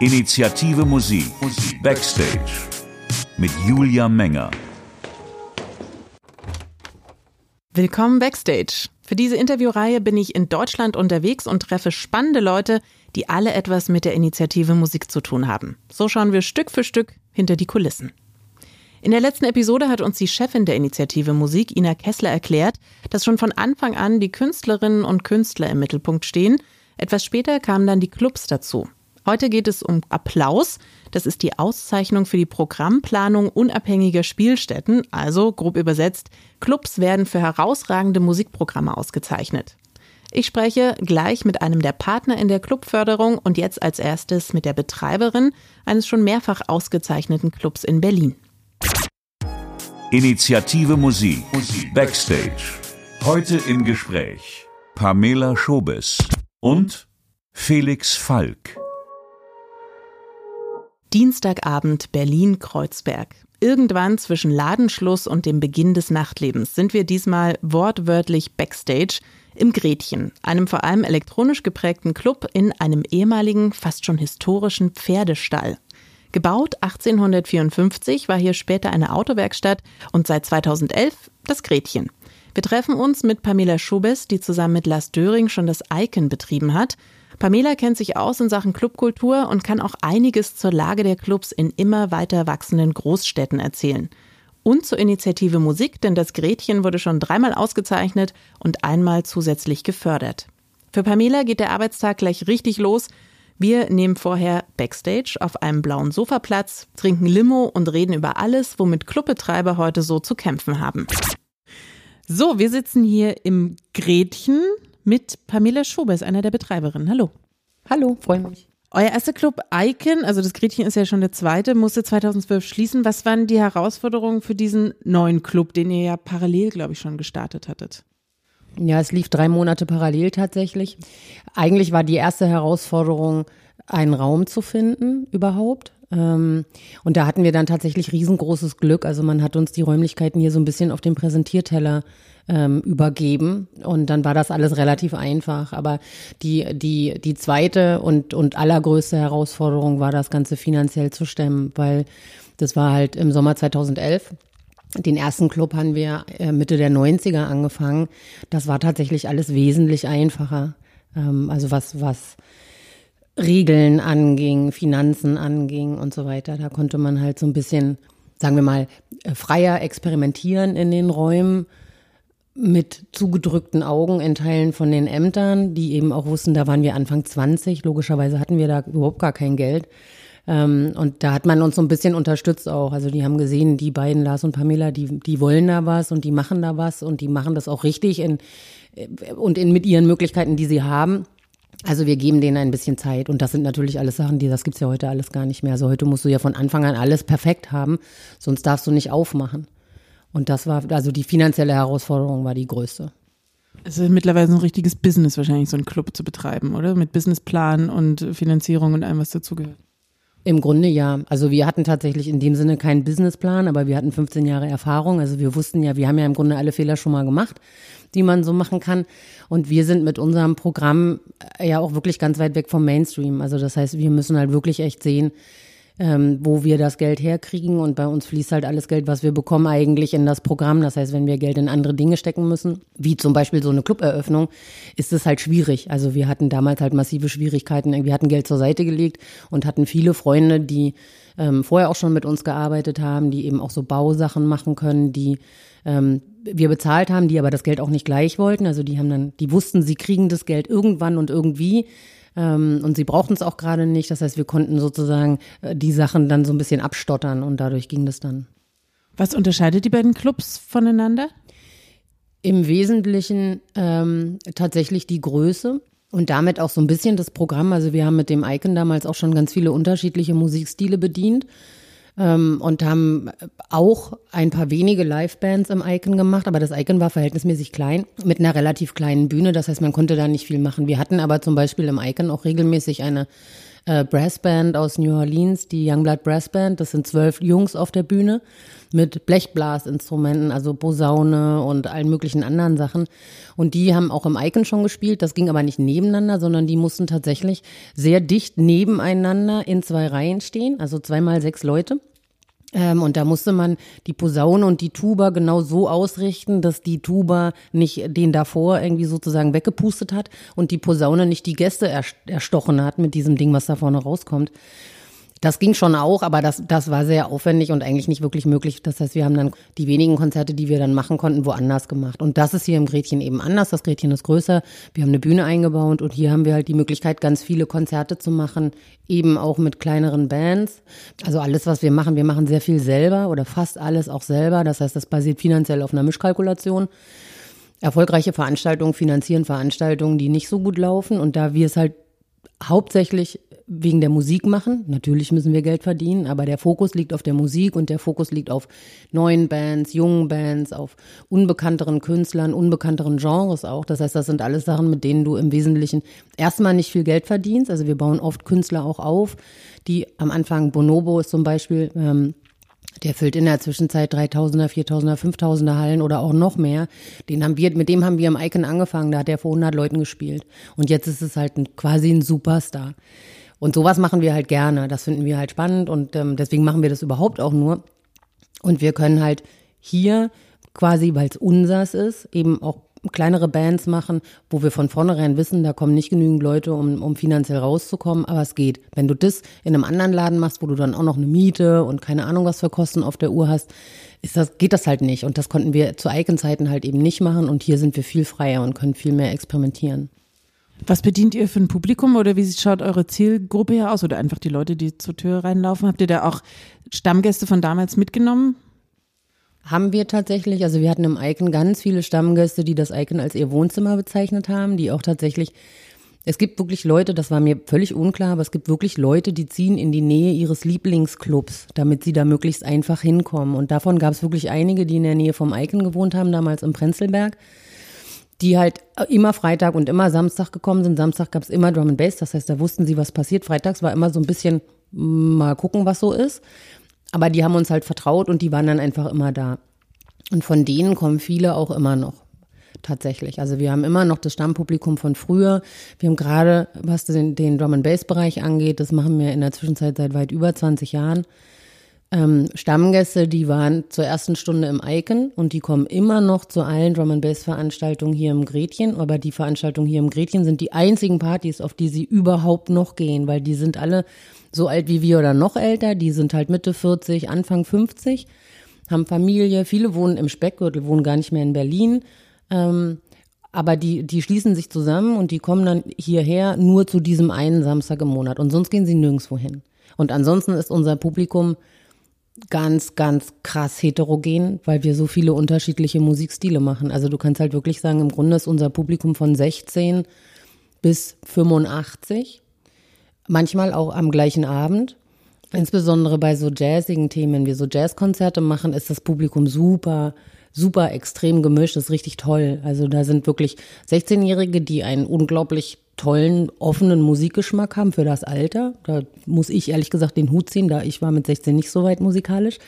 Initiative Musik. Backstage. Mit Julia Menger. Willkommen Backstage. Für diese Interviewreihe bin ich in Deutschland unterwegs und treffe spannende Leute, die alle etwas mit der Initiative Musik zu tun haben. So schauen wir Stück für Stück hinter die Kulissen. In der letzten Episode hat uns die Chefin der Initiative Musik, Ina Kessler, erklärt, dass schon von Anfang an die Künstlerinnen und Künstler im Mittelpunkt stehen. Etwas später kamen dann die Clubs dazu. Heute geht es um Applaus. Das ist die Auszeichnung für die Programmplanung unabhängiger Spielstätten. Also, grob übersetzt, Clubs werden für herausragende Musikprogramme ausgezeichnet. Ich spreche gleich mit einem der Partner in der Clubförderung und jetzt als erstes mit der Betreiberin eines schon mehrfach ausgezeichneten Clubs in Berlin. Initiative Musik. Backstage. Heute im Gespräch Pamela Schobes und Felix Falk. Dienstagabend Berlin-Kreuzberg. Irgendwann zwischen Ladenschluss und dem Beginn des Nachtlebens sind wir diesmal wortwörtlich Backstage im Gretchen, einem vor allem elektronisch geprägten Club in einem ehemaligen, fast schon historischen Pferdestall. Gebaut 1854 war hier später eine Autowerkstatt und seit 2011 das Gretchen. Wir treffen uns mit Pamela Schubes, die zusammen mit Lars Döring schon das Icon betrieben hat Pamela kennt sich aus in Sachen Clubkultur und kann auch einiges zur Lage der Clubs in immer weiter wachsenden Großstädten erzählen. Und zur Initiative Musik, denn das Gretchen wurde schon dreimal ausgezeichnet und einmal zusätzlich gefördert. Für Pamela geht der Arbeitstag gleich richtig los. Wir nehmen vorher Backstage auf einem blauen Sofaplatz, trinken Limo und reden über alles, womit Clubbetreiber heute so zu kämpfen haben. So, wir sitzen hier im Gretchen mit Pamela Schobers, einer der Betreiberinnen. Hallo. Hallo, freue mich. Euer erster Club Icon, also das Gretchen ist ja schon der zweite, musste 2012 schließen. Was waren die Herausforderungen für diesen neuen Club, den ihr ja parallel, glaube ich, schon gestartet hattet? Ja, es lief drei Monate parallel tatsächlich. Eigentlich war die erste Herausforderung, einen Raum zu finden überhaupt. Ähm, und da hatten wir dann tatsächlich riesengroßes Glück. Also man hat uns die Räumlichkeiten hier so ein bisschen auf dem Präsentierteller ähm, übergeben. Und dann war das alles relativ einfach. Aber die, die, die zweite und, und allergrößte Herausforderung war, das Ganze finanziell zu stemmen, weil das war halt im Sommer 2011. Den ersten Club haben wir äh, Mitte der 90er angefangen. Das war tatsächlich alles wesentlich einfacher. Ähm, also was, was Regeln anging, Finanzen anging und so weiter. Da konnte man halt so ein bisschen, sagen wir mal, äh, freier experimentieren in den Räumen mit zugedrückten Augen in Teilen von den Ämtern, die eben auch wussten, da waren wir Anfang 20. Logischerweise hatten wir da überhaupt gar kein Geld. Ähm, und da hat man uns so ein bisschen unterstützt auch. Also die haben gesehen, die beiden, Lars und Pamela, die, die wollen da was und die machen da was und die machen das auch richtig in, und in, mit ihren Möglichkeiten, die sie haben. Also wir geben denen ein bisschen Zeit und das sind natürlich alles Sachen, die das gibt's ja heute alles gar nicht mehr. Also heute musst du ja von Anfang an alles perfekt haben, sonst darfst du nicht aufmachen. Und das war, also die finanzielle Herausforderung war die größte. Es ist mittlerweile ein richtiges Business wahrscheinlich, so einen Club zu betreiben, oder? Mit Businessplan und Finanzierung und allem, was dazugehört. Im Grunde ja. Also wir hatten tatsächlich in dem Sinne keinen Businessplan, aber wir hatten 15 Jahre Erfahrung. Also wir wussten ja, wir haben ja im Grunde alle Fehler schon mal gemacht, die man so machen kann. Und wir sind mit unserem Programm ja auch wirklich ganz weit weg vom Mainstream. Also das heißt, wir müssen halt wirklich echt sehen, ähm, wo wir das Geld herkriegen. Und bei uns fließt halt alles Geld, was wir bekommen, eigentlich in das Programm. Das heißt, wenn wir Geld in andere Dinge stecken müssen, wie zum Beispiel so eine Cluberöffnung, ist es halt schwierig. Also wir hatten damals halt massive Schwierigkeiten. Wir hatten Geld zur Seite gelegt und hatten viele Freunde, die ähm, vorher auch schon mit uns gearbeitet haben, die eben auch so Bausachen machen können, die ähm, wir bezahlt haben, die aber das Geld auch nicht gleich wollten. Also die haben dann, die wussten, sie kriegen das Geld irgendwann und irgendwie. Ähm, und sie brauchten es auch gerade nicht. Das heißt, wir konnten sozusagen äh, die Sachen dann so ein bisschen abstottern und dadurch ging das dann. Was unterscheidet die beiden Clubs voneinander? Im Wesentlichen ähm, tatsächlich die Größe und damit auch so ein bisschen das Programm. Also wir haben mit dem Icon damals auch schon ganz viele unterschiedliche Musikstile bedient ähm, und haben auch ein paar wenige Livebands im Icon gemacht, aber das Icon war verhältnismäßig klein mit einer relativ kleinen Bühne. Das heißt, man konnte da nicht viel machen. Wir hatten aber zum Beispiel im Icon auch regelmäßig eine äh, Brassband aus New Orleans, die Youngblood Brassband. Das sind zwölf Jungs auf der Bühne mit Blechblasinstrumenten, also Posaune und allen möglichen anderen Sachen. Und die haben auch im Icon schon gespielt. Das ging aber nicht nebeneinander, sondern die mussten tatsächlich sehr dicht nebeneinander in zwei Reihen stehen, also zweimal sechs Leute. Ähm, und da musste man die Posaune und die Tuba genau so ausrichten, dass die Tuba nicht den davor irgendwie sozusagen weggepustet hat und die Posaune nicht die Gäste erstochen hat mit diesem Ding, was da vorne rauskommt. Das ging schon auch, aber das, das war sehr aufwendig und eigentlich nicht wirklich möglich. Das heißt, wir haben dann die wenigen Konzerte, die wir dann machen konnten, woanders gemacht. Und das ist hier im Gretchen eben anders. Das Gretchen ist größer. Wir haben eine Bühne eingebaut und hier haben wir halt die Möglichkeit, ganz viele Konzerte zu machen, eben auch mit kleineren Bands. Also alles, was wir machen, wir machen sehr viel selber oder fast alles auch selber. Das heißt, das basiert finanziell auf einer Mischkalkulation. Erfolgreiche Veranstaltungen finanzieren Veranstaltungen, die nicht so gut laufen. Und da wir es halt hauptsächlich wegen der Musik machen. Natürlich müssen wir Geld verdienen, aber der Fokus liegt auf der Musik und der Fokus liegt auf neuen Bands, jungen Bands, auf unbekannteren Künstlern, unbekannteren Genres auch. Das heißt, das sind alles Sachen, mit denen du im Wesentlichen erstmal nicht viel Geld verdienst. Also wir bauen oft Künstler auch auf, die am Anfang, Bonobo ist zum Beispiel, ähm, der füllt in der Zwischenzeit 3000er, 4000er, 5000er Hallen oder auch noch mehr. Den haben wir, mit dem haben wir im Icon angefangen. Da hat er vor 100 Leuten gespielt. Und jetzt ist es halt ein, quasi ein Superstar. Und sowas machen wir halt gerne. Das finden wir halt spannend und ähm, deswegen machen wir das überhaupt auch nur. Und wir können halt hier quasi, weil es unsers ist, eben auch kleinere Bands machen, wo wir von vornherein wissen, da kommen nicht genügend Leute, um, um finanziell rauszukommen, aber es geht. Wenn du das in einem anderen Laden machst, wo du dann auch noch eine Miete und keine Ahnung was für Kosten auf der Uhr hast, ist das, geht das halt nicht. Und das konnten wir zu Icon-Zeiten halt eben nicht machen und hier sind wir viel freier und können viel mehr experimentieren. Was bedient ihr für ein Publikum oder wie schaut eure Zielgruppe hier aus oder einfach die Leute, die zur Tür reinlaufen? Habt ihr da auch Stammgäste von damals mitgenommen? Haben wir tatsächlich. Also wir hatten im Icon ganz viele Stammgäste, die das Icon als ihr Wohnzimmer bezeichnet haben, die auch tatsächlich es gibt wirklich Leute, das war mir völlig unklar, aber es gibt wirklich Leute, die ziehen in die Nähe ihres Lieblingsclubs, damit sie da möglichst einfach hinkommen. Und davon gab es wirklich einige, die in der Nähe vom Icon gewohnt haben, damals im Prenzlberg die halt immer Freitag und immer Samstag gekommen sind. Samstag gab es immer Drum and Bass, das heißt, da wussten sie, was passiert. Freitags war immer so ein bisschen mm, mal gucken, was so ist. Aber die haben uns halt vertraut und die waren dann einfach immer da. Und von denen kommen viele auch immer noch. Tatsächlich. Also wir haben immer noch das Stammpublikum von früher. Wir haben gerade, was den, den Drum and Bass Bereich angeht, das machen wir in der Zwischenzeit seit weit über 20 Jahren ähm, Stammgäste, die waren zur ersten Stunde im Icon und die kommen immer noch zu allen Drum and Bass Veranstaltungen hier im Gretchen. Aber die Veranstaltungen hier im Gretchen sind die einzigen Partys, auf die sie überhaupt noch gehen, weil die sind alle so alt wie wir oder noch älter. Die sind halt Mitte 40, Anfang 50, haben Familie. Viele wohnen im Speckgürtel, wohnen gar nicht mehr in Berlin. Ähm, aber die, die schließen sich zusammen und die kommen dann hierher nur zu diesem einen Samstag im Monat. Und sonst gehen sie nirgendwo hin. Und ansonsten ist unser Publikum ganz, ganz krass heterogen, weil wir so viele unterschiedliche Musikstile machen. Also du kannst halt wirklich sagen, im Grunde ist unser Publikum von 16 bis 85, manchmal auch am gleichen Abend. Insbesondere bei so jazzigen Themen, wenn wir so Jazzkonzerte machen, ist das Publikum super super extrem gemischt, ist richtig toll. Also da sind wirklich 16-Jährige, die einen unglaublich tollen, offenen Musikgeschmack haben für das Alter. Da muss ich ehrlich gesagt den Hut ziehen, da ich war mit 16 nicht so weit musikalisch.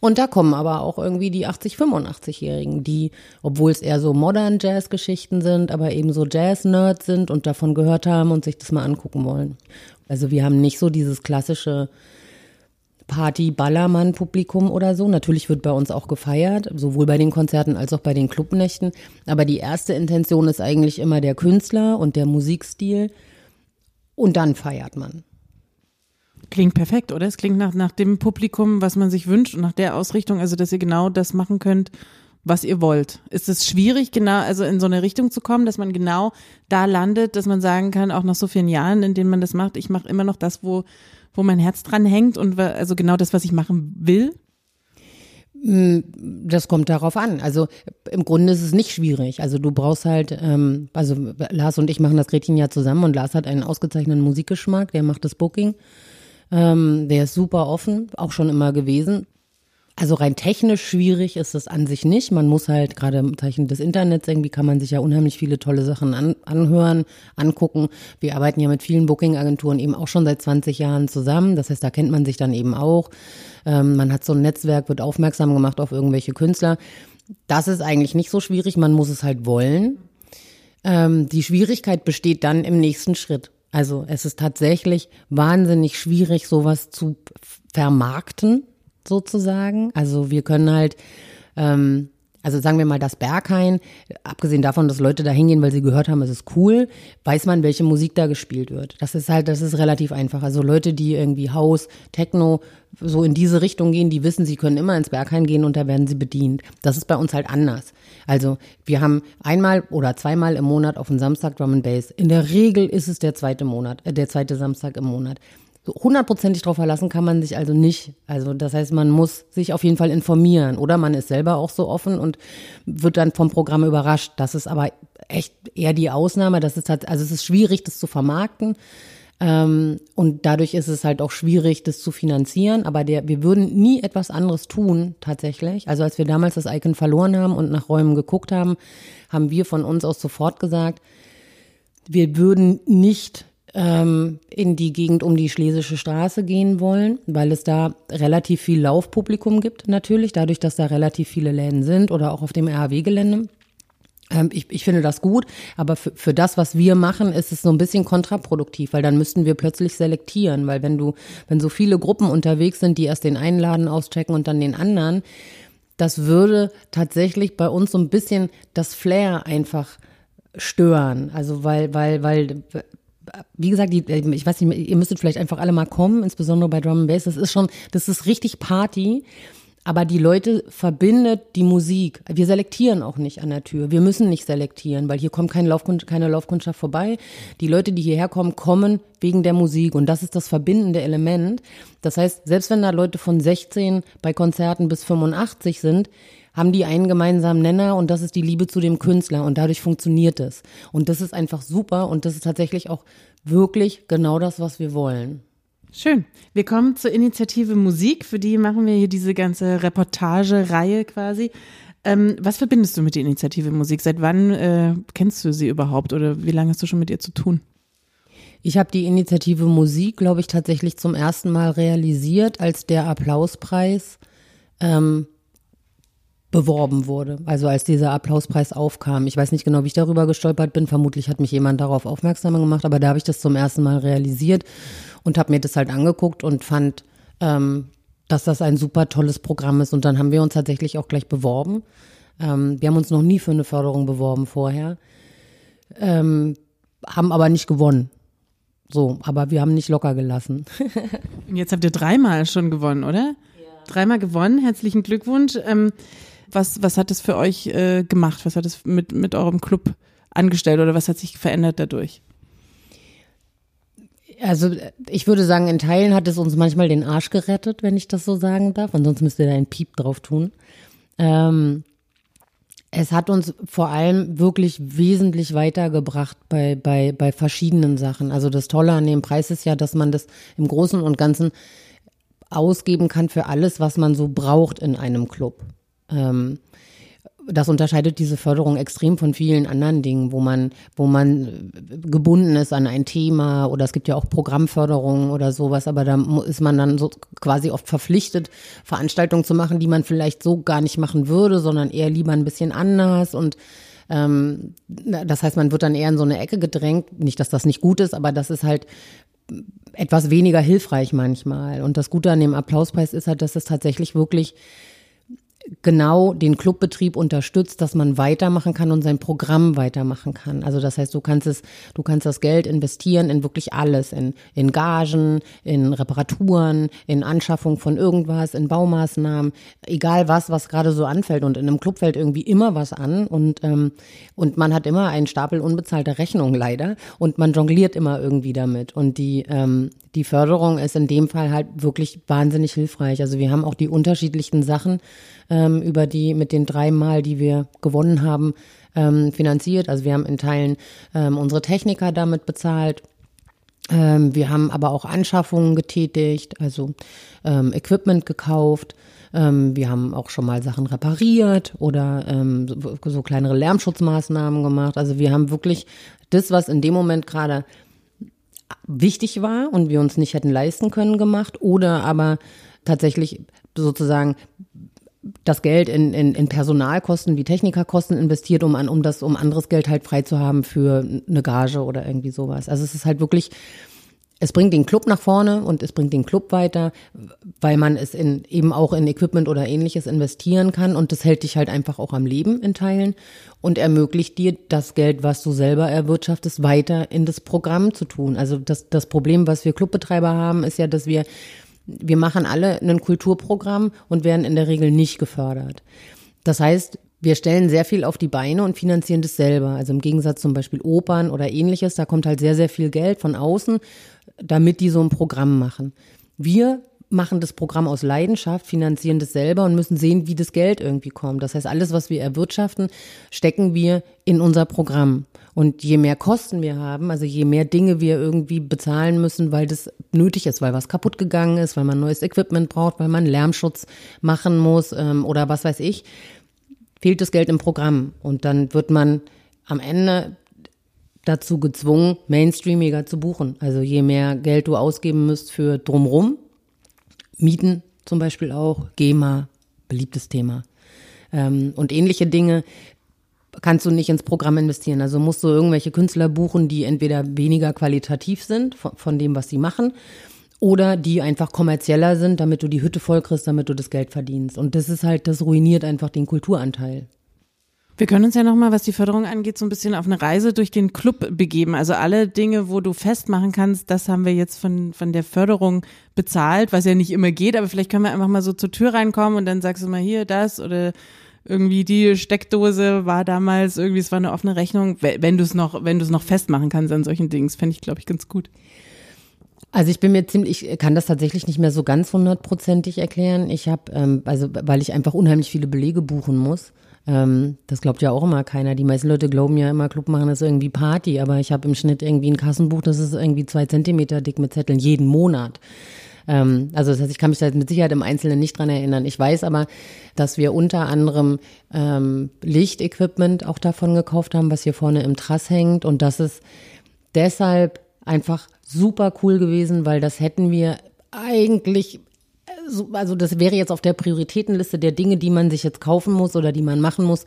Und da kommen aber auch irgendwie die 80, 85-Jährigen, die, obwohl es eher so modern Jazz-Geschichten sind, aber eben so Jazz-Nerds sind und davon gehört haben und sich das mal angucken wollen. Also wir haben nicht so dieses klassische Party-Ballermann-Publikum oder so. Natürlich wird bei uns auch gefeiert, sowohl bei den Konzerten als auch bei den Clubnächten. Aber die erste Intention ist eigentlich immer der Künstler und der Musikstil. Und dann feiert man. Klingt perfekt, oder? Es klingt nach, nach dem Publikum, was man sich wünscht und nach der Ausrichtung, also dass ihr genau das machen könnt, was ihr wollt. Ist es schwierig, genau, also in so eine Richtung zu kommen, dass man genau da landet, dass man sagen kann, auch nach so vielen Jahren, in denen man das macht, ich mache immer noch das, wo wo mein Herz dran hängt und also genau das, was ich machen will? Mm, das kommt darauf an. Also im Grunde ist es nicht schwierig. Also du brauchst halt, ähm, also Lars und ich machen das Gretchen ja zusammen und Lars hat einen ausgezeichneten Musikgeschmack, der macht das Booking. Ähm, der ist super offen, auch schon immer gewesen. Also rein technisch schwierig ist es an sich nicht. Man muss halt gerade im Zeichen des Internets irgendwie kann man sich ja unheimlich viele tolle Sachen an, anhören, angucken. Wir arbeiten ja mit vielen Booking-Agenturen eben auch schon seit 20 Jahren zusammen. Das heißt, da kennt man sich dann eben auch. Ähm, man hat so ein Netzwerk, wird aufmerksam gemacht auf irgendwelche Künstler. Das ist eigentlich nicht so schwierig. Man muss es halt wollen. Ähm, die Schwierigkeit besteht dann im nächsten Schritt. Also es ist tatsächlich wahnsinnig schwierig, sowas zu vermarkten sozusagen. Also wir können halt, ähm, also sagen wir mal das Berghain, abgesehen davon, dass Leute da hingehen, weil sie gehört haben, es ist cool, weiß man, welche Musik da gespielt wird. Das ist halt, das ist relativ einfach. Also Leute, die irgendwie House, Techno, so in diese Richtung gehen, die wissen, sie können immer ins Berghain gehen und da werden sie bedient. Das ist bei uns halt anders. Also wir haben einmal oder zweimal im Monat auf dem Samstag Drum and Bass. In der Regel ist es der zweite Monat, äh, der zweite Samstag im Monat hundertprozentig drauf verlassen kann man sich also nicht. Also das heißt, man muss sich auf jeden Fall informieren oder man ist selber auch so offen und wird dann vom Programm überrascht. Das ist aber echt eher die Ausnahme. Das ist halt, also es ist schwierig, das zu vermarkten. Ähm, und dadurch ist es halt auch schwierig, das zu finanzieren. Aber der, wir würden nie etwas anderes tun, tatsächlich. Also als wir damals das Icon verloren haben und nach Räumen geguckt haben, haben wir von uns aus sofort gesagt, wir würden nicht ähm, in die Gegend um die Schlesische Straße gehen wollen, weil es da relativ viel Laufpublikum gibt, natürlich, dadurch, dass da relativ viele Läden sind oder auch auf dem RAW-Gelände. Ähm, ich, ich finde das gut, aber für, für das, was wir machen, ist es so ein bisschen kontraproduktiv, weil dann müssten wir plötzlich selektieren, weil wenn du, wenn so viele Gruppen unterwegs sind, die erst den einen Laden auschecken und dann den anderen, das würde tatsächlich bei uns so ein bisschen das Flair einfach stören. Also weil, weil, weil wie gesagt, die, ich weiß nicht, ihr müsstet vielleicht einfach alle mal kommen, insbesondere bei Drum and Bass. Das ist schon, das ist richtig Party. Aber die Leute verbindet die Musik. Wir selektieren auch nicht an der Tür. Wir müssen nicht selektieren, weil hier kommt keine, Laufkund keine Laufkundschaft vorbei. Die Leute, die hierher kommen, kommen wegen der Musik. Und das ist das verbindende Element. Das heißt, selbst wenn da Leute von 16 bei Konzerten bis 85 sind, haben die einen gemeinsamen Nenner und das ist die Liebe zu dem Künstler und dadurch funktioniert es. Und das ist einfach super und das ist tatsächlich auch wirklich genau das, was wir wollen. Schön. Wir kommen zur Initiative Musik. Für die machen wir hier diese ganze Reportage-Reihe quasi. Ähm, was verbindest du mit der Initiative Musik? Seit wann äh, kennst du sie überhaupt oder wie lange hast du schon mit ihr zu tun? Ich habe die Initiative Musik, glaube ich, tatsächlich zum ersten Mal realisiert, als der Applauspreis ähm, beworben wurde. Also als dieser Applauspreis aufkam. Ich weiß nicht genau, wie ich darüber gestolpert bin. Vermutlich hat mich jemand darauf aufmerksam gemacht, aber da habe ich das zum ersten Mal realisiert und habe mir das halt angeguckt und fand, ähm, dass das ein super tolles Programm ist. Und dann haben wir uns tatsächlich auch gleich beworben. Ähm, wir haben uns noch nie für eine Förderung beworben vorher, ähm, haben aber nicht gewonnen. So, aber wir haben nicht locker gelassen. Und jetzt habt ihr dreimal schon gewonnen, oder? Ja. Dreimal gewonnen. Herzlichen Glückwunsch. Ähm, was, was hat es für euch äh, gemacht? Was hat es mit, mit eurem Club angestellt oder was hat sich verändert dadurch? Also ich würde sagen, in Teilen hat es uns manchmal den Arsch gerettet, wenn ich das so sagen darf. Ansonsten müsst ihr da einen Piep drauf tun. Ähm, es hat uns vor allem wirklich wesentlich weitergebracht bei, bei, bei verschiedenen Sachen. Also das Tolle an dem Preis ist ja, dass man das im Großen und Ganzen ausgeben kann für alles, was man so braucht in einem Club. Ähm, das unterscheidet diese Förderung extrem von vielen anderen Dingen, wo man, wo man gebunden ist an ein Thema oder es gibt ja auch Programmförderungen oder sowas, aber da ist man dann so quasi oft verpflichtet, Veranstaltungen zu machen, die man vielleicht so gar nicht machen würde, sondern eher lieber ein bisschen anders und ähm, das heißt, man wird dann eher in so eine Ecke gedrängt. Nicht, dass das nicht gut ist, aber das ist halt etwas weniger hilfreich manchmal. Und das Gute an dem Applauspreis ist halt, dass es tatsächlich wirklich genau den Clubbetrieb unterstützt, dass man weitermachen kann und sein Programm weitermachen kann. Also das heißt, du kannst es, du kannst das Geld investieren in wirklich alles, in, in Gagen, in Reparaturen, in Anschaffung von irgendwas, in Baumaßnahmen, egal was, was gerade so anfällt. Und in einem Club fällt irgendwie immer was an und, ähm, und man hat immer einen Stapel unbezahlter Rechnungen leider und man jongliert immer irgendwie damit. Und die, ähm, die Förderung ist in dem Fall halt wirklich wahnsinnig hilfreich. Also wir haben auch die unterschiedlichsten Sachen ähm, über die mit den drei Mal, die wir gewonnen haben, ähm, finanziert. Also wir haben in Teilen ähm, unsere Techniker damit bezahlt. Ähm, wir haben aber auch Anschaffungen getätigt, also ähm, Equipment gekauft. Ähm, wir haben auch schon mal Sachen repariert oder so, so kleinere Lärmschutzmaßnahmen gemacht. Also wir haben wirklich das, was in dem Moment gerade wichtig war und wir uns nicht hätten leisten können, gemacht oder aber tatsächlich sozusagen das Geld in, in, in Personalkosten wie Technikerkosten investiert, um an, um das, um anderes Geld halt frei zu haben für eine Gage oder irgendwie sowas. Also es ist halt wirklich, es bringt den Club nach vorne und es bringt den Club weiter, weil man es in, eben auch in Equipment oder ähnliches investieren kann und das hält dich halt einfach auch am Leben in Teilen und ermöglicht dir das Geld, was du selber erwirtschaftest, weiter in das Programm zu tun. Also das, das Problem, was wir Clubbetreiber haben, ist ja, dass wir wir machen alle ein Kulturprogramm und werden in der Regel nicht gefördert. Das heißt, wir stellen sehr viel auf die Beine und finanzieren das selber. Also im Gegensatz zum Beispiel Opern oder ähnliches, da kommt halt sehr, sehr viel Geld von außen, damit die so ein Programm machen. Wir machen das Programm aus Leidenschaft, finanzieren das selber und müssen sehen, wie das Geld irgendwie kommt. Das heißt, alles, was wir erwirtschaften, stecken wir in unser Programm. Und je mehr Kosten wir haben, also je mehr Dinge wir irgendwie bezahlen müssen, weil das nötig ist, weil was kaputt gegangen ist, weil man neues Equipment braucht, weil man Lärmschutz machen muss ähm, oder was weiß ich, fehlt das Geld im Programm. Und dann wird man am Ende dazu gezwungen, mainstreamiger zu buchen. Also je mehr Geld du ausgeben müsst für drumrum, Mieten zum Beispiel auch, GEMA, beliebtes Thema. Ähm, und ähnliche Dinge kannst du nicht ins Programm investieren. Also musst du irgendwelche Künstler buchen, die entweder weniger qualitativ sind von, von dem, was sie machen, oder die einfach kommerzieller sind, damit du die Hütte vollkriegst, damit du das Geld verdienst. Und das ist halt, das ruiniert einfach den Kulturanteil. Wir können uns ja nochmal, was die Förderung angeht, so ein bisschen auf eine Reise durch den Club begeben. Also alle Dinge, wo du festmachen kannst, das haben wir jetzt von, von der Förderung bezahlt, was ja nicht immer geht, aber vielleicht können wir einfach mal so zur Tür reinkommen und dann sagst du mal hier das oder irgendwie die Steckdose war damals irgendwie, es war eine offene Rechnung, wenn du es noch, wenn du es noch festmachen kannst an solchen Dingen, fände ich, glaube ich, ganz gut. Also ich bin mir ziemlich, ich kann das tatsächlich nicht mehr so ganz hundertprozentig erklären. Ich habe, ähm, also weil ich einfach unheimlich viele Belege buchen muss. Ähm, das glaubt ja auch immer keiner. Die meisten Leute glauben ja immer, Club machen ist irgendwie Party, aber ich habe im Schnitt irgendwie ein Kassenbuch, das ist irgendwie zwei Zentimeter dick mit Zetteln jeden Monat. Ähm, also das heißt, ich kann mich da mit Sicherheit im Einzelnen nicht dran erinnern. Ich weiß aber, dass wir unter anderem ähm, Lichtequipment auch davon gekauft haben, was hier vorne im Trass hängt. Und das ist deshalb einfach super cool gewesen, weil das hätten wir eigentlich also das wäre jetzt auf der Prioritätenliste der Dinge, die man sich jetzt kaufen muss oder die man machen muss,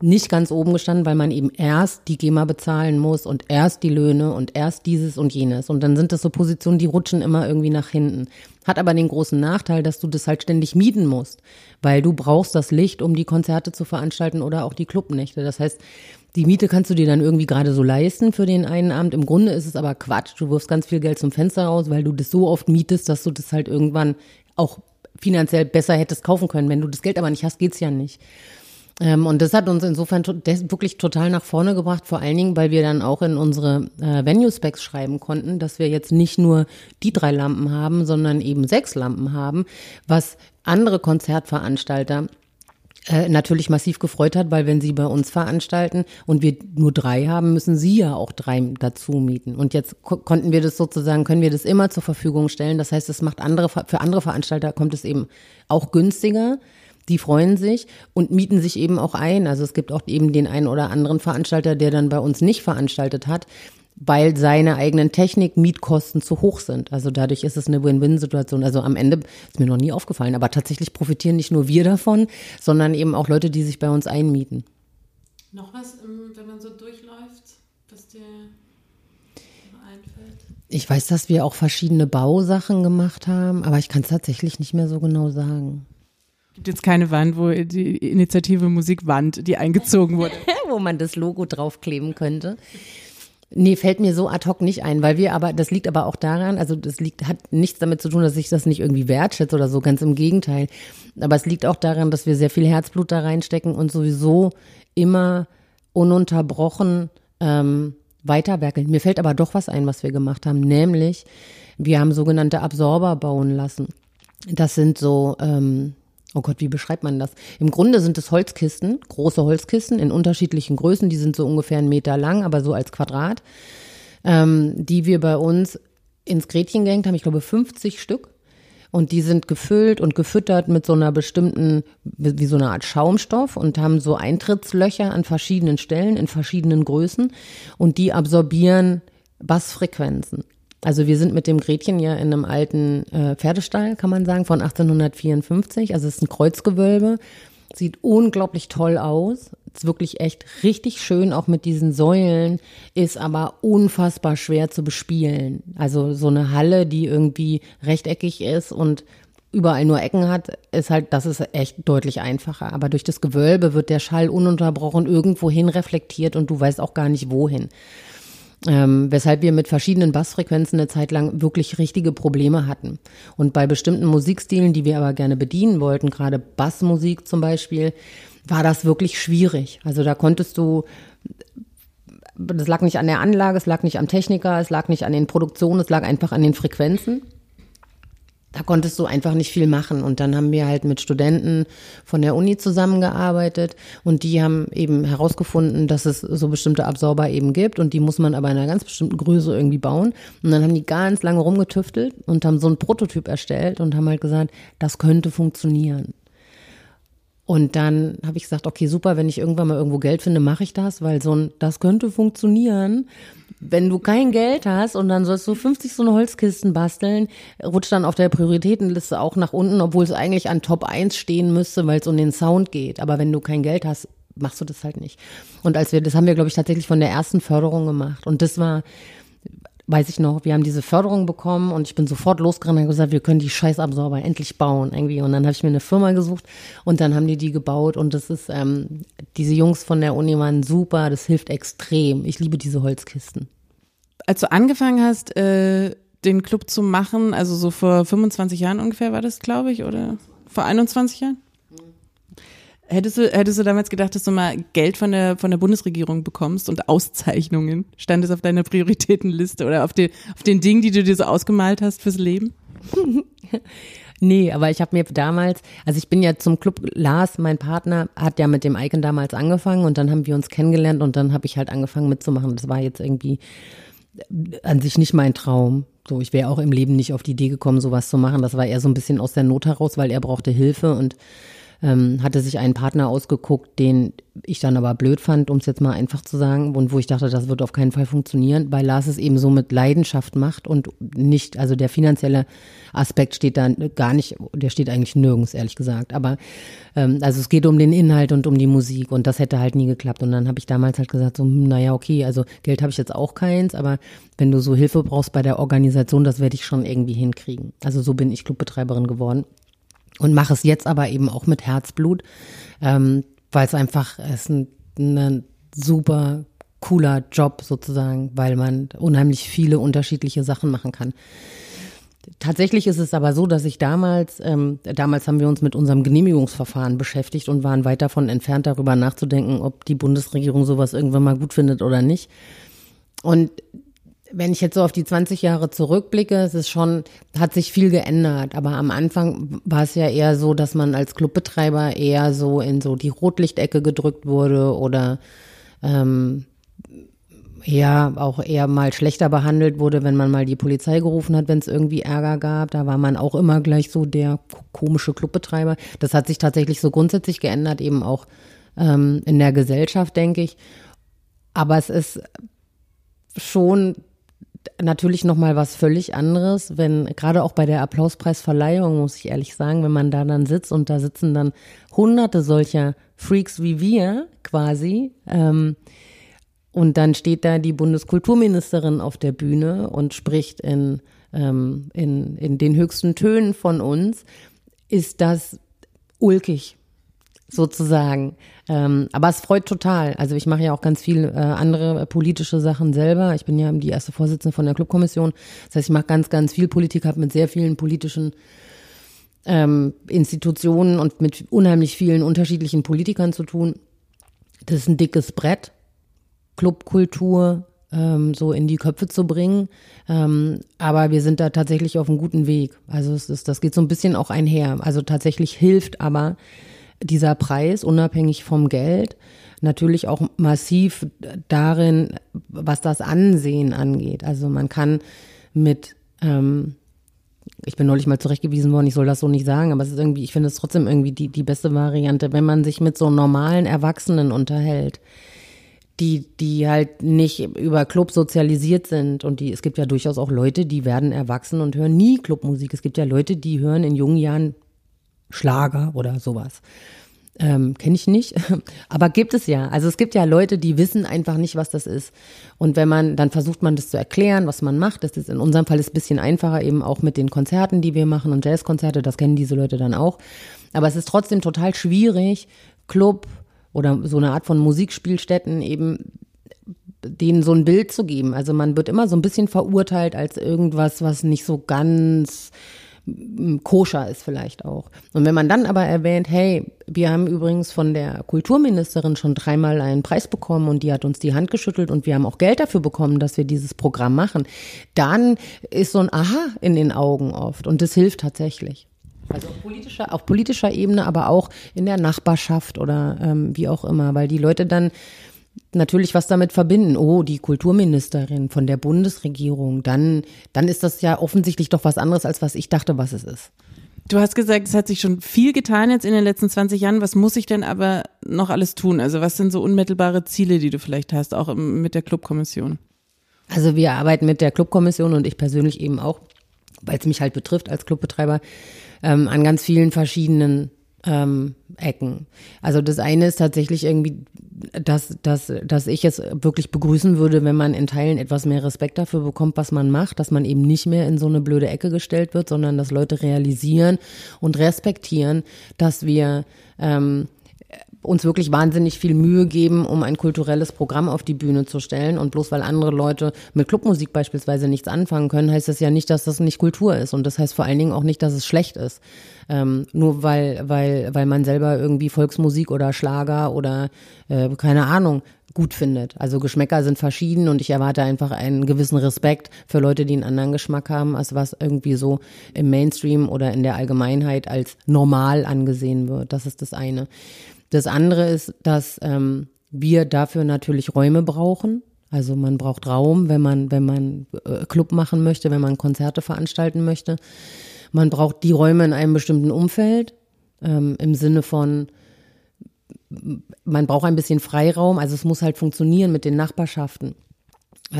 nicht ganz oben gestanden, weil man eben erst die GEMA bezahlen muss und erst die Löhne und erst dieses und jenes. Und dann sind das so Positionen, die rutschen immer irgendwie nach hinten. Hat aber den großen Nachteil, dass du das halt ständig mieten musst, weil du brauchst das Licht, um die Konzerte zu veranstalten oder auch die Clubnächte. Das heißt, die Miete kannst du dir dann irgendwie gerade so leisten für den einen Abend. Im Grunde ist es aber Quatsch. Du wirfst ganz viel Geld zum Fenster raus, weil du das so oft mietest, dass du das halt irgendwann auch finanziell besser hättest kaufen können. Wenn du das Geld aber nicht hast, geht's ja nicht. Ähm, und das hat uns insofern wirklich total nach vorne gebracht, vor allen Dingen, weil wir dann auch in unsere äh, Venue-Specs schreiben konnten, dass wir jetzt nicht nur die drei Lampen haben, sondern eben sechs Lampen haben, was andere Konzertveranstalter äh, natürlich massiv gefreut hat, weil wenn sie bei uns veranstalten und wir nur drei haben, müssen sie ja auch drei dazu mieten. Und jetzt ko konnten wir das sozusagen, können wir das immer zur Verfügung stellen. Das heißt, es macht andere, für andere Veranstalter kommt es eben auch günstiger. Die freuen sich und mieten sich eben auch ein. Also es gibt auch eben den einen oder anderen Veranstalter, der dann bei uns nicht veranstaltet hat, weil seine eigenen Technik-Mietkosten zu hoch sind. Also dadurch ist es eine Win-Win-Situation. Also am Ende ist mir noch nie aufgefallen, aber tatsächlich profitieren nicht nur wir davon, sondern eben auch Leute, die sich bei uns einmieten. Noch was, ähm, wenn man so durchläuft, was dir einfällt? Ich weiß, dass wir auch verschiedene Bausachen gemacht haben, aber ich kann es tatsächlich nicht mehr so genau sagen gibt jetzt keine Wand, wo die Initiative Musikwand, die eingezogen wurde. wo man das Logo draufkleben könnte. Nee, fällt mir so ad hoc nicht ein, weil wir aber, das liegt aber auch daran, also das liegt, hat nichts damit zu tun, dass ich das nicht irgendwie wertschätze oder so, ganz im Gegenteil. Aber es liegt auch daran, dass wir sehr viel Herzblut da reinstecken und sowieso immer ununterbrochen ähm, weiterwerkeln. Mir fällt aber doch was ein, was wir gemacht haben, nämlich wir haben sogenannte Absorber bauen lassen. Das sind so, ähm, Oh Gott, wie beschreibt man das? Im Grunde sind es Holzkisten, große Holzkisten in unterschiedlichen Größen, die sind so ungefähr einen Meter lang, aber so als Quadrat, ähm, die wir bei uns ins Gretchen gehängt haben, ich glaube 50 Stück. und die sind gefüllt und gefüttert mit so einer bestimmten, wie so eine Art Schaumstoff und haben so Eintrittslöcher an verschiedenen Stellen in verschiedenen Größen und die absorbieren Bassfrequenzen. Also wir sind mit dem Gretchen ja in einem alten äh, Pferdestall, kann man sagen, von 1854. Also es ist ein Kreuzgewölbe, sieht unglaublich toll aus. Ist wirklich echt richtig schön, auch mit diesen Säulen, ist aber unfassbar schwer zu bespielen. Also so eine Halle, die irgendwie rechteckig ist und überall nur Ecken hat, ist halt, das ist echt deutlich einfacher. Aber durch das Gewölbe wird der Schall ununterbrochen irgendwo hin reflektiert und du weißt auch gar nicht wohin. Ähm, weshalb wir mit verschiedenen Bassfrequenzen eine Zeit lang wirklich richtige Probleme hatten. Und bei bestimmten Musikstilen, die wir aber gerne bedienen wollten, gerade Bassmusik zum Beispiel, war das wirklich schwierig. Also da konntest du, das lag nicht an der Anlage, es lag nicht am Techniker, es lag nicht an den Produktionen, es lag einfach an den Frequenzen da konntest du einfach nicht viel machen. Und dann haben wir halt mit Studenten von der Uni zusammengearbeitet und die haben eben herausgefunden, dass es so bestimmte Absorber eben gibt und die muss man aber in einer ganz bestimmten Größe irgendwie bauen. Und dann haben die ganz lange rumgetüftelt und haben so einen Prototyp erstellt und haben halt gesagt, das könnte funktionieren. Und dann habe ich gesagt, okay, super, wenn ich irgendwann mal irgendwo Geld finde, mache ich das, weil so ein, das könnte funktionieren. Wenn du kein Geld hast und dann sollst du 50 so eine Holzkisten basteln, rutscht dann auf der Prioritätenliste auch nach unten, obwohl es eigentlich an Top 1 stehen müsste, weil es um den Sound geht. Aber wenn du kein Geld hast, machst du das halt nicht. Und als wir, das haben wir, glaube ich, tatsächlich von der ersten Förderung gemacht. Und das war, weiß ich noch, wir haben diese Förderung bekommen und ich bin sofort losgerannt und gesagt, wir können die Scheißabsorber endlich bauen irgendwie. Und dann habe ich mir eine Firma gesucht und dann haben die die gebaut und das ist, ähm, diese Jungs von der Uni waren super, das hilft extrem. Ich liebe diese Holzkisten. Als du angefangen hast, äh, den Club zu machen, also so vor 25 Jahren ungefähr war das, glaube ich, oder vor 21 Jahren? Hättest du, hättest du damals gedacht, dass du mal Geld von der, von der Bundesregierung bekommst und Auszeichnungen? Stand es auf deiner Prioritätenliste oder auf, den, auf den Dingen, die du dir so ausgemalt hast fürs Leben? nee, aber ich habe mir damals, also ich bin ja zum Club, Lars, mein Partner, hat ja mit dem Icon damals angefangen und dann haben wir uns kennengelernt und dann habe ich halt angefangen mitzumachen. Das war jetzt irgendwie an sich nicht mein Traum. So, ich wäre auch im Leben nicht auf die Idee gekommen, sowas zu machen. Das war eher so ein bisschen aus der Not heraus, weil er brauchte Hilfe und ähm, hatte sich einen Partner ausgeguckt, den ich dann aber blöd fand, um es jetzt mal einfach zu sagen, und wo ich dachte, das wird auf keinen Fall funktionieren, weil Lars es eben so mit Leidenschaft macht und nicht, also der finanzielle Aspekt steht da gar nicht, der steht eigentlich nirgends, ehrlich gesagt. Aber ähm, also es geht um den Inhalt und um die Musik und das hätte halt nie geklappt. Und dann habe ich damals halt gesagt, so, hm, naja, okay, also Geld habe ich jetzt auch keins, aber wenn du so Hilfe brauchst bei der Organisation, das werde ich schon irgendwie hinkriegen. Also so bin ich Clubbetreiberin geworden und mache es jetzt aber eben auch mit Herzblut, ähm, weil es einfach es ist ein, ein super cooler Job sozusagen, weil man unheimlich viele unterschiedliche Sachen machen kann. Tatsächlich ist es aber so, dass ich damals, ähm, damals haben wir uns mit unserem Genehmigungsverfahren beschäftigt und waren weit davon entfernt, darüber nachzudenken, ob die Bundesregierung sowas irgendwann mal gut findet oder nicht. Und wenn ich jetzt so auf die 20 Jahre zurückblicke, es ist schon, hat sich viel geändert. Aber am Anfang war es ja eher so, dass man als Clubbetreiber eher so in so die Rotlichtecke gedrückt wurde oder ähm, ja auch eher mal schlechter behandelt wurde, wenn man mal die Polizei gerufen hat, wenn es irgendwie Ärger gab. Da war man auch immer gleich so der komische Clubbetreiber. Das hat sich tatsächlich so grundsätzlich geändert, eben auch ähm, in der Gesellschaft, denke ich. Aber es ist schon natürlich noch mal was völlig anderes, wenn gerade auch bei der Applauspreisverleihung muss ich ehrlich sagen, wenn man da dann sitzt und da sitzen dann Hunderte solcher Freaks wie wir quasi ähm, und dann steht da die Bundeskulturministerin auf der Bühne und spricht in ähm, in in den höchsten Tönen von uns, ist das ulkig sozusagen. Ähm, aber es freut total. Also ich mache ja auch ganz viel äh, andere politische Sachen selber. Ich bin ja die erste Vorsitzende von der Clubkommission. Das heißt, ich mache ganz, ganz viel Politik, habe mit sehr vielen politischen ähm, Institutionen und mit unheimlich vielen unterschiedlichen Politikern zu tun. Das ist ein dickes Brett, Clubkultur ähm, so in die Köpfe zu bringen. Ähm, aber wir sind da tatsächlich auf einem guten Weg. Also es ist, das geht so ein bisschen auch einher. Also tatsächlich hilft aber dieser Preis, unabhängig vom Geld, natürlich auch massiv darin, was das Ansehen angeht. Also man kann mit ähm, ich bin neulich mal zurechtgewiesen worden, ich soll das so nicht sagen, aber es ist irgendwie, ich finde es trotzdem irgendwie die, die beste Variante, wenn man sich mit so normalen Erwachsenen unterhält, die, die halt nicht über Club sozialisiert sind und die, es gibt ja durchaus auch Leute, die werden erwachsen und hören nie Clubmusik. Es gibt ja Leute, die hören in jungen Jahren Schlager oder sowas. Ähm, Kenne ich nicht, aber gibt es ja. Also es gibt ja Leute, die wissen einfach nicht, was das ist. Und wenn man, dann versucht man das zu erklären, was man macht. Das ist in unserem Fall ist ein bisschen einfacher, eben auch mit den Konzerten, die wir machen und Jazzkonzerte, das kennen diese Leute dann auch. Aber es ist trotzdem total schwierig, Club oder so eine Art von Musikspielstätten eben denen so ein Bild zu geben. Also man wird immer so ein bisschen verurteilt als irgendwas, was nicht so ganz koscher ist vielleicht auch. Und wenn man dann aber erwähnt, hey, wir haben übrigens von der Kulturministerin schon dreimal einen Preis bekommen und die hat uns die Hand geschüttelt und wir haben auch Geld dafür bekommen, dass wir dieses Programm machen, dann ist so ein Aha in den Augen oft und das hilft tatsächlich. Also auf politischer, auf politischer Ebene, aber auch in der Nachbarschaft oder ähm, wie auch immer, weil die Leute dann natürlich was damit verbinden. Oh, die Kulturministerin von der Bundesregierung, dann, dann ist das ja offensichtlich doch was anderes, als was ich dachte, was es ist. Du hast gesagt, es hat sich schon viel getan jetzt in den letzten 20 Jahren. Was muss ich denn aber noch alles tun? Also was sind so unmittelbare Ziele, die du vielleicht hast, auch mit der Clubkommission? Also wir arbeiten mit der Clubkommission und ich persönlich eben auch, weil es mich halt betrifft als Clubbetreiber, ähm, an ganz vielen verschiedenen ähm, Ecken. Also das eine ist tatsächlich irgendwie, dass, dass, dass ich es wirklich begrüßen würde, wenn man in Teilen etwas mehr Respekt dafür bekommt, was man macht, dass man eben nicht mehr in so eine blöde Ecke gestellt wird, sondern dass Leute realisieren und respektieren, dass wir ähm, uns wirklich wahnsinnig viel Mühe geben, um ein kulturelles Programm auf die Bühne zu stellen. Und bloß weil andere Leute mit Clubmusik beispielsweise nichts anfangen können, heißt das ja nicht, dass das nicht Kultur ist. Und das heißt vor allen Dingen auch nicht, dass es schlecht ist. Ähm, nur weil, weil, weil man selber irgendwie Volksmusik oder Schlager oder äh, keine Ahnung gut findet. Also Geschmäcker sind verschieden und ich erwarte einfach einen gewissen Respekt für Leute, die einen anderen Geschmack haben, als was irgendwie so im Mainstream oder in der Allgemeinheit als normal angesehen wird. Das ist das eine. Das andere ist, dass ähm, wir dafür natürlich Räume brauchen. Also man braucht Raum, wenn man, wenn man äh, Club machen möchte, wenn man Konzerte veranstalten möchte. Man braucht die Räume in einem bestimmten Umfeld, ähm, im Sinne von, man braucht ein bisschen Freiraum, also es muss halt funktionieren mit den Nachbarschaften.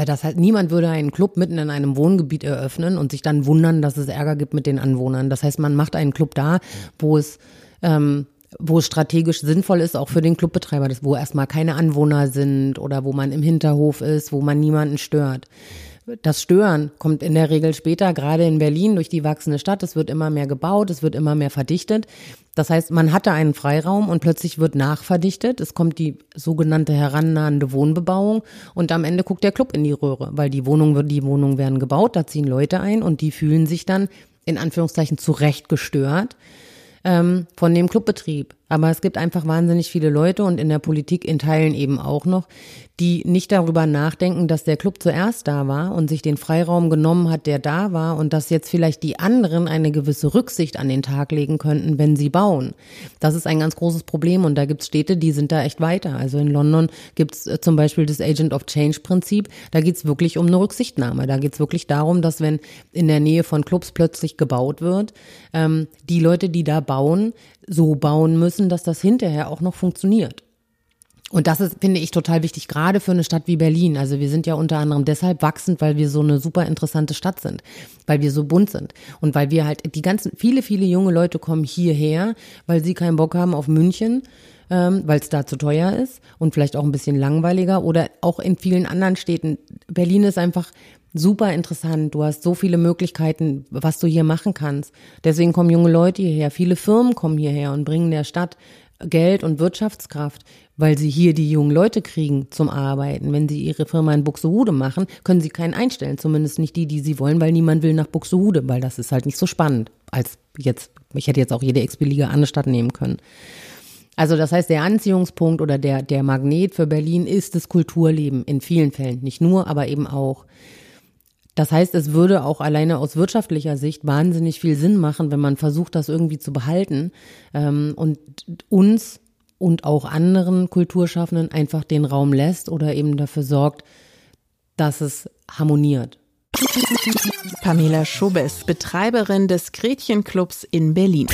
Das heißt, niemand würde einen Club mitten in einem Wohngebiet eröffnen und sich dann wundern, dass es Ärger gibt mit den Anwohnern. Das heißt, man macht einen Club da, wo es ähm, wo es strategisch sinnvoll ist, auch für den Clubbetreiber, das, wo erstmal keine Anwohner sind oder wo man im Hinterhof ist, wo man niemanden stört. Das Stören kommt in der Regel später, gerade in Berlin durch die wachsende Stadt. Es wird immer mehr gebaut, es wird immer mehr verdichtet. Das heißt, man hatte einen Freiraum und plötzlich wird nachverdichtet. Es kommt die sogenannte herannahende Wohnbebauung und am Ende guckt der Club in die Röhre, weil die Wohnungen, die Wohnungen werden gebaut, da ziehen Leute ein und die fühlen sich dann in Anführungszeichen zurecht gestört ähm, von dem Clubbetrieb. Aber es gibt einfach wahnsinnig viele Leute und in der Politik in Teilen eben auch noch, die nicht darüber nachdenken, dass der Club zuerst da war und sich den Freiraum genommen hat, der da war und dass jetzt vielleicht die anderen eine gewisse Rücksicht an den Tag legen könnten, wenn sie bauen. Das ist ein ganz großes Problem und da gibt es Städte, die sind da echt weiter. Also in London gibt es äh, zum Beispiel das Agent of Change Prinzip. Da geht es wirklich um eine Rücksichtnahme. Da geht es wirklich darum, dass wenn in der Nähe von Clubs plötzlich gebaut wird, ähm, die Leute, die da bauen, so bauen müssen, dass das hinterher auch noch funktioniert. Und das ist, finde ich, total wichtig, gerade für eine Stadt wie Berlin. Also wir sind ja unter anderem deshalb wachsend, weil wir so eine super interessante Stadt sind, weil wir so bunt sind und weil wir halt die ganzen, viele, viele junge Leute kommen hierher, weil sie keinen Bock haben auf München, ähm, weil es da zu teuer ist und vielleicht auch ein bisschen langweiliger oder auch in vielen anderen Städten. Berlin ist einfach super interessant. Du hast so viele Möglichkeiten, was du hier machen kannst. Deswegen kommen junge Leute hierher. Viele Firmen kommen hierher und bringen der Stadt Geld und Wirtschaftskraft, weil sie hier die jungen Leute kriegen zum Arbeiten. Wenn sie ihre Firma in Buxtehude machen, können sie keinen einstellen, zumindest nicht die, die sie wollen, weil niemand will nach Buxtehude, weil das ist halt nicht so spannend als jetzt. Ich hätte jetzt auch jede Ex-Billige andere Stadt nehmen können. Also das heißt, der Anziehungspunkt oder der, der Magnet für Berlin ist das Kulturleben in vielen Fällen. Nicht nur, aber eben auch. Das heißt, es würde auch alleine aus wirtschaftlicher Sicht wahnsinnig viel Sinn machen, wenn man versucht, das irgendwie zu behalten ähm, und uns und auch anderen Kulturschaffenden einfach den Raum lässt oder eben dafür sorgt, dass es harmoniert. Pamela Schobes, Betreiberin des Gretchenclubs in Berlin.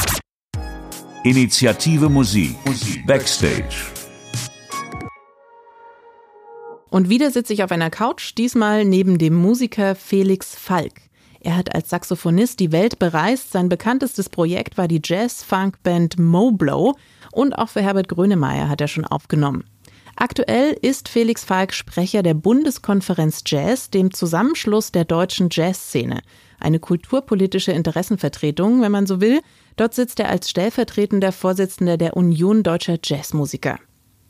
Initiative Musik. Backstage. Und wieder sitze ich auf einer Couch, diesmal neben dem Musiker Felix Falk. Er hat als Saxophonist die Welt bereist. Sein bekanntestes Projekt war die Jazz-Funk-Band Moblow und auch für Herbert Grönemeyer hat er schon aufgenommen. Aktuell ist Felix Falk Sprecher der Bundeskonferenz Jazz, dem Zusammenschluss der deutschen Jazzszene. Eine kulturpolitische Interessenvertretung, wenn man so will. Dort sitzt er als stellvertretender Vorsitzender der Union deutscher Jazzmusiker.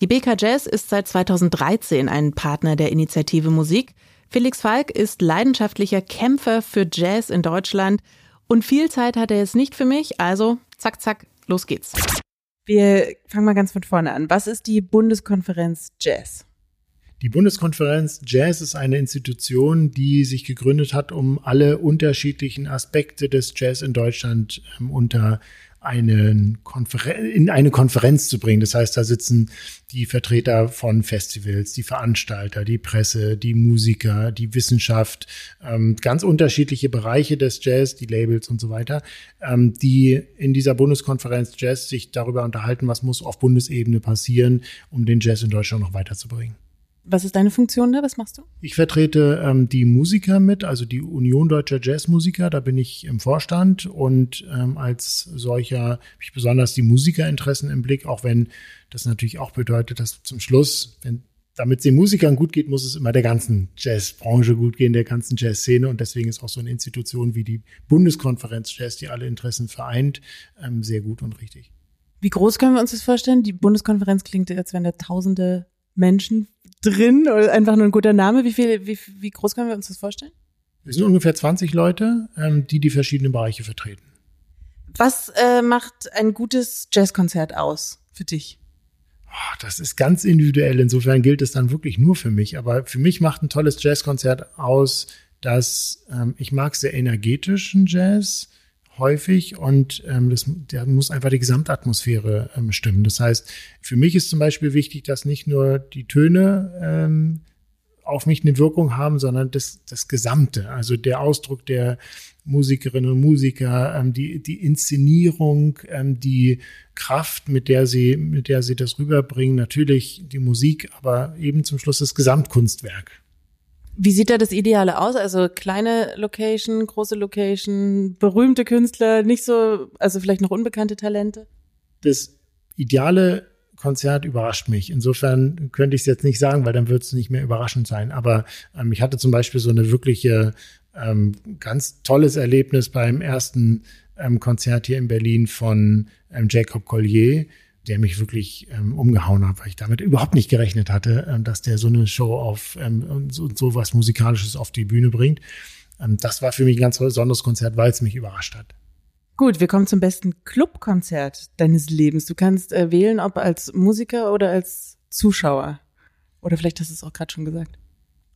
Die BK Jazz ist seit 2013 ein Partner der Initiative Musik. Felix Falk ist leidenschaftlicher Kämpfer für Jazz in Deutschland und viel Zeit hat er jetzt nicht für mich, also zack, zack, los geht's. Wir fangen mal ganz von vorne an. Was ist die Bundeskonferenz Jazz? Die Bundeskonferenz Jazz ist eine Institution, die sich gegründet hat, um alle unterschiedlichen Aspekte des Jazz in Deutschland ähm, unter einen in eine Konferenz zu bringen. Das heißt, da sitzen die Vertreter von Festivals, die Veranstalter, die Presse, die Musiker, die Wissenschaft, ähm, ganz unterschiedliche Bereiche des Jazz, die Labels und so weiter, ähm, die in dieser Bundeskonferenz Jazz sich darüber unterhalten, was muss auf Bundesebene passieren, um den Jazz in Deutschland noch weiterzubringen. Was ist deine Funktion da? Was machst du? Ich vertrete ähm, die Musiker mit, also die Union Deutscher Jazzmusiker. Da bin ich im Vorstand und ähm, als solcher habe ich besonders die Musikerinteressen im Blick, auch wenn das natürlich auch bedeutet, dass zum Schluss, wenn damit es den Musikern gut geht, muss es immer der ganzen Jazzbranche gut gehen, der ganzen Jazzszene. Und deswegen ist auch so eine Institution wie die Bundeskonferenz Jazz, die alle Interessen vereint, ähm, sehr gut und richtig. Wie groß können wir uns das vorstellen? Die Bundeskonferenz klingt, als wenn da tausende Menschen drin oder einfach nur ein guter Name? Wie viel, wie, wie groß können wir uns das vorstellen? Wir sind ungefähr 20 Leute, ähm, die die verschiedenen Bereiche vertreten. Was äh, macht ein gutes Jazzkonzert aus für dich? Oh, das ist ganz individuell. Insofern gilt es dann wirklich nur für mich. Aber für mich macht ein tolles Jazzkonzert aus, dass ähm, ich mag sehr energetischen Jazz häufig und ähm, das, der muss einfach die Gesamtatmosphäre ähm, stimmen. Das heißt, für mich ist zum Beispiel wichtig, dass nicht nur die Töne ähm, auf mich eine Wirkung haben, sondern das, das Gesamte, also der Ausdruck der Musikerinnen und Musiker, ähm, die, die Inszenierung, ähm, die Kraft, mit der sie, mit der sie das rüberbringen, natürlich die Musik, aber eben zum Schluss das Gesamtkunstwerk. Wie sieht da das Ideale aus? Also kleine Location, große Location, berühmte Künstler, nicht so, also vielleicht noch unbekannte Talente? Das ideale Konzert überrascht mich. Insofern könnte ich es jetzt nicht sagen, weil dann wird es nicht mehr überraschend sein. Aber ähm, ich hatte zum Beispiel so eine wirkliche ähm, ganz tolles Erlebnis beim ersten ähm, Konzert hier in Berlin von ähm, Jacob Collier der mich wirklich ähm, umgehauen hat, weil ich damit überhaupt nicht gerechnet hatte, ähm, dass der so eine Show auf ähm, so, so was Musikalisches auf die Bühne bringt. Ähm, das war für mich ein ganz besonderes Konzert, weil es mich überrascht hat. Gut, wir kommen zum besten Clubkonzert deines Lebens. Du kannst äh, wählen, ob als Musiker oder als Zuschauer. Oder vielleicht hast du es auch gerade schon gesagt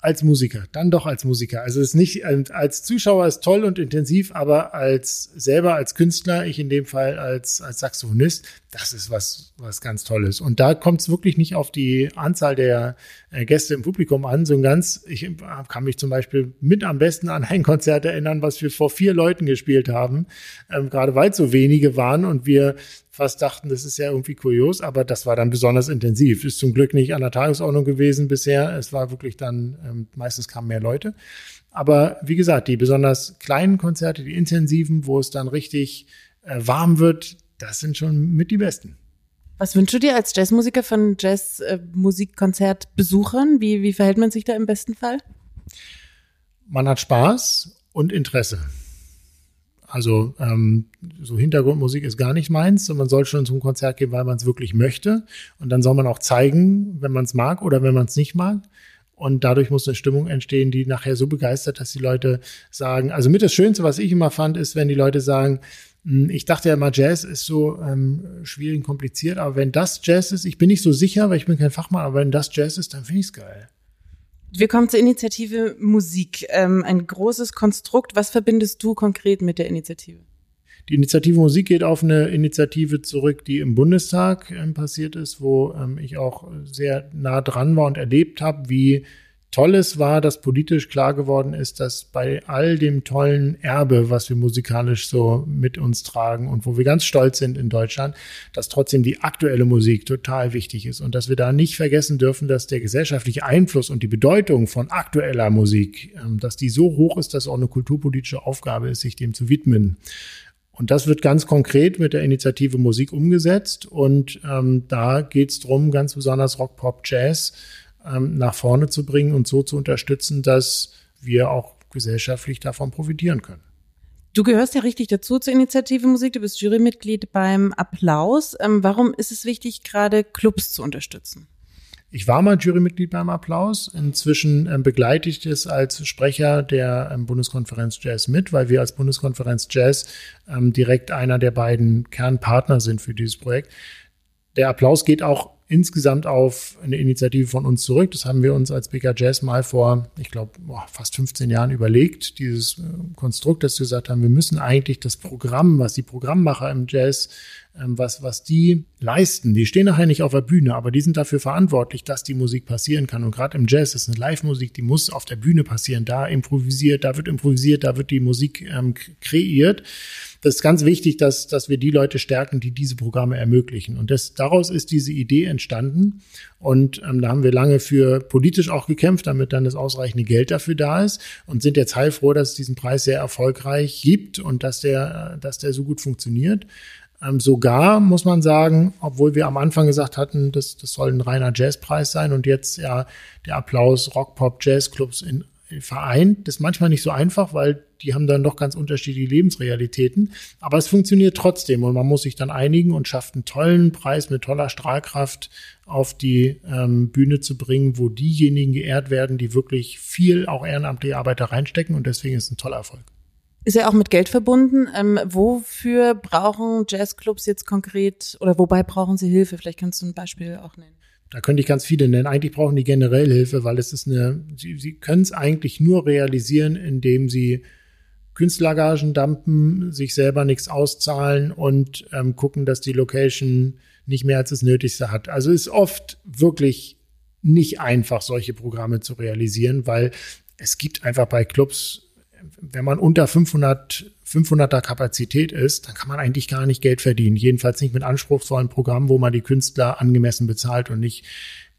als Musiker, dann doch als Musiker. Also es ist nicht ähm, als Zuschauer ist toll und intensiv, aber als selber als Künstler, ich in dem Fall als als Saxophonist, das ist was was ganz Tolles. Und da kommt es wirklich nicht auf die Anzahl der äh, Gäste im Publikum an, so ein ganz. Ich kann mich zum Beispiel mit am besten an ein Konzert erinnern, was wir vor vier Leuten gespielt haben, ähm, gerade weil so wenige waren und wir fast dachten, das ist ja irgendwie kurios, aber das war dann besonders intensiv. Ist zum Glück nicht an der Tagesordnung gewesen bisher. Es war wirklich dann, ähm, meistens kamen mehr Leute. Aber wie gesagt, die besonders kleinen Konzerte, die intensiven, wo es dann richtig äh, warm wird, das sind schon mit die besten. Was wünschst du dir als Jazzmusiker von Jazzmusikkonzertbesuchern? Wie, wie verhält man sich da im besten Fall? Man hat Spaß und Interesse. Also ähm, so Hintergrundmusik ist gar nicht meins und man soll schon zum Konzert gehen, weil man es wirklich möchte. Und dann soll man auch zeigen, wenn man es mag oder wenn man es nicht mag. Und dadurch muss eine Stimmung entstehen, die nachher so begeistert, dass die Leute sagen, also mit das Schönste, was ich immer fand, ist, wenn die Leute sagen, hm, ich dachte ja immer, Jazz ist so ähm, schwierig und kompliziert, aber wenn das Jazz ist, ich bin nicht so sicher, weil ich bin kein Fachmann, aber wenn das Jazz ist, dann finde ich es geil. Wir kommen zur Initiative Musik. Ähm, ein großes Konstrukt. Was verbindest du konkret mit der Initiative? Die Initiative Musik geht auf eine Initiative zurück, die im Bundestag ähm, passiert ist, wo ähm, ich auch sehr nah dran war und erlebt habe, wie Tolles war, dass politisch klar geworden ist, dass bei all dem tollen Erbe, was wir musikalisch so mit uns tragen und wo wir ganz stolz sind in Deutschland, dass trotzdem die aktuelle Musik total wichtig ist und dass wir da nicht vergessen dürfen, dass der gesellschaftliche Einfluss und die Bedeutung von aktueller Musik, ähm, dass die so hoch ist, dass auch eine kulturpolitische Aufgabe ist, sich dem zu widmen. Und das wird ganz konkret mit der Initiative Musik umgesetzt. Und ähm, da geht es darum, ganz besonders Rock, Pop, Jazz ähm, nach vorne zu bringen und so zu unterstützen, dass wir auch gesellschaftlich davon profitieren können. Du gehörst ja richtig dazu zur Initiative Musik. Du bist Jurymitglied beim Applaus. Ähm, warum ist es wichtig, gerade Clubs zu unterstützen? Ich war mal Jurymitglied beim Applaus. Inzwischen ähm, begleite ich das als Sprecher der ähm, Bundeskonferenz Jazz mit, weil wir als Bundeskonferenz Jazz ähm, direkt einer der beiden Kernpartner sind für dieses Projekt. Der Applaus geht auch insgesamt auf eine Initiative von uns zurück. Das haben wir uns als BK Jazz mal vor, ich glaube, fast 15 Jahren überlegt, dieses äh, Konstrukt, dass wir gesagt haben, wir müssen eigentlich das Programm, was die Programmmacher im Jazz, was, was die leisten, die stehen nachher nicht auf der Bühne, aber die sind dafür verantwortlich, dass die Musik passieren kann. Und gerade im Jazz ist eine Live-Musik, die muss auf der Bühne passieren. Da improvisiert, da wird improvisiert, da wird die Musik ähm, kreiert das ist ganz wichtig, dass, dass wir die Leute stärken, die diese Programme ermöglichen. Und das, daraus ist diese Idee entstanden. Und ähm, da haben wir lange für politisch auch gekämpft, damit dann das ausreichende Geld dafür da ist und sind jetzt heilfroh, dass es diesen Preis sehr erfolgreich gibt und dass der, dass der so gut funktioniert. Ähm, sogar muss man sagen, obwohl wir am Anfang gesagt hatten, das, das soll ein reiner Jazzpreis sein und jetzt ja der Applaus Rock, Pop, Jazzclubs in vereint. Das ist manchmal nicht so einfach, weil die haben dann doch ganz unterschiedliche Lebensrealitäten. Aber es funktioniert trotzdem und man muss sich dann einigen und schafft einen tollen Preis mit toller Strahlkraft auf die ähm, Bühne zu bringen, wo diejenigen geehrt werden, die wirklich viel auch ehrenamtliche Arbeit da reinstecken und deswegen ist es ein toller Erfolg. Ist ja auch mit Geld verbunden. Ähm, wofür brauchen Jazzclubs jetzt konkret oder wobei brauchen sie Hilfe? Vielleicht kannst du ein Beispiel auch nennen. Da könnte ich ganz viele nennen. Eigentlich brauchen die generell Hilfe, weil es ist eine, sie, sie können es eigentlich nur realisieren, indem sie Künstlergagen dumpen, sich selber nichts auszahlen und ähm, gucken, dass die Location nicht mehr als das Nötigste hat. Also ist oft wirklich nicht einfach, solche Programme zu realisieren, weil es gibt einfach bei Clubs, wenn man unter 500, 500er Kapazität ist, dann kann man eigentlich gar nicht Geld verdienen. Jedenfalls nicht mit anspruchsvollen Programmen, wo man die Künstler angemessen bezahlt und nicht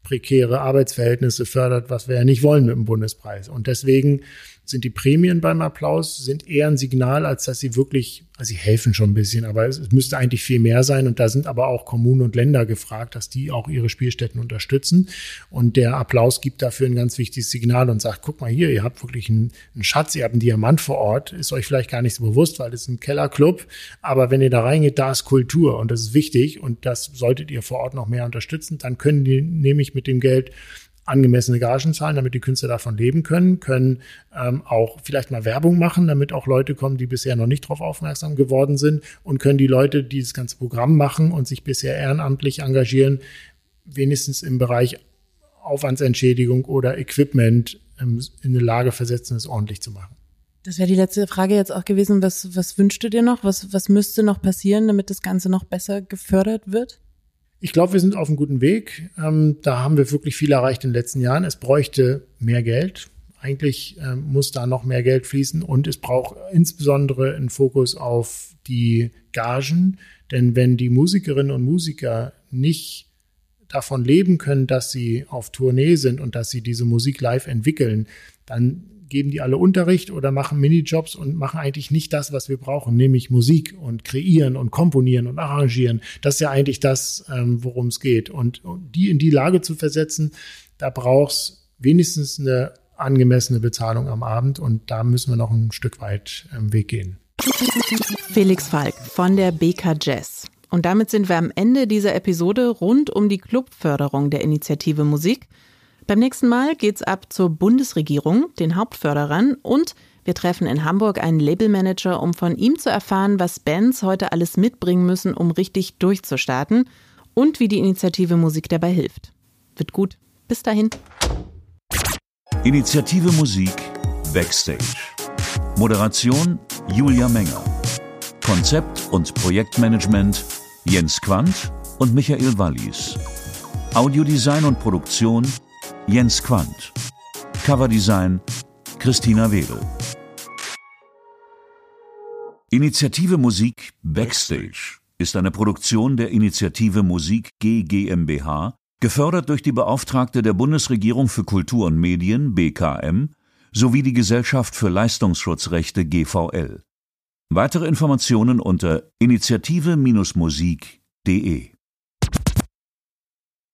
prekäre Arbeitsverhältnisse fördert, was wir ja nicht wollen mit dem Bundespreis. Und deswegen sind die Prämien beim Applaus, sind eher ein Signal, als dass sie wirklich, also sie helfen schon ein bisschen, aber es, müsste eigentlich viel mehr sein. Und da sind aber auch Kommunen und Länder gefragt, dass die auch ihre Spielstätten unterstützen. Und der Applaus gibt dafür ein ganz wichtiges Signal und sagt, guck mal hier, ihr habt wirklich einen, einen Schatz, ihr habt einen Diamant vor Ort, ist euch vielleicht gar nicht so bewusst, weil es ist ein Kellerclub. Aber wenn ihr da reingeht, da ist Kultur und das ist wichtig und das solltet ihr vor Ort noch mehr unterstützen. Dann können die nämlich mit dem Geld angemessene Gagen zahlen, damit die Künstler davon leben können, können ähm, auch vielleicht mal Werbung machen, damit auch Leute kommen, die bisher noch nicht darauf aufmerksam geworden sind und können die Leute, die das ganze Programm machen und sich bisher ehrenamtlich engagieren, wenigstens im Bereich Aufwandsentschädigung oder Equipment ähm, in eine Lage versetzen, es ordentlich zu machen. Das wäre die letzte Frage jetzt auch gewesen. Was, was wünschst du dir noch? Was, was müsste noch passieren, damit das Ganze noch besser gefördert wird? Ich glaube, wir sind auf einem guten Weg. Ähm, da haben wir wirklich viel erreicht in den letzten Jahren. Es bräuchte mehr Geld. Eigentlich ähm, muss da noch mehr Geld fließen und es braucht insbesondere einen Fokus auf die Gagen. Denn wenn die Musikerinnen und Musiker nicht davon leben können, dass sie auf Tournee sind und dass sie diese Musik live entwickeln, dann geben die alle Unterricht oder machen Minijobs und machen eigentlich nicht das, was wir brauchen, nämlich Musik und kreieren und komponieren und arrangieren. Das ist ja eigentlich das, ähm, worum es geht. Und, die in die Lage zu versetzen, da brauchst wenigstens eine angemessene Bezahlung am Abend und da müssen wir noch ein Stück weit ähm, Weg gehen. Felix Falk von der BK Jazz. Und damit sind wir am Ende dieser Episode rund um die Clubförderung der Initiative Musik. Beim nächsten Mal geht's ab zur Bundesregierung, den Hauptförderern und wir treffen in Hamburg einen Labelmanager, um von ihm zu erfahren, was Bands heute alles mitbringen müssen, um richtig durchzustarten und wie die Initiative Musik dabei hilft. Wird gut. Bis dahin. Initiative Musik Backstage. Moderation Julia Menger. Konzept und Projektmanagement Jens Quandt und Michael Wallis. Audiodesign und Produktion Jens Quandt. Coverdesign Christina Wedel. Initiative Musik Backstage ist eine Produktion der Initiative Musik G GmbH, gefördert durch die Beauftragte der Bundesregierung für Kultur und Medien BKM sowie die Gesellschaft für Leistungsschutzrechte GVL. Weitere Informationen unter initiative-musik.de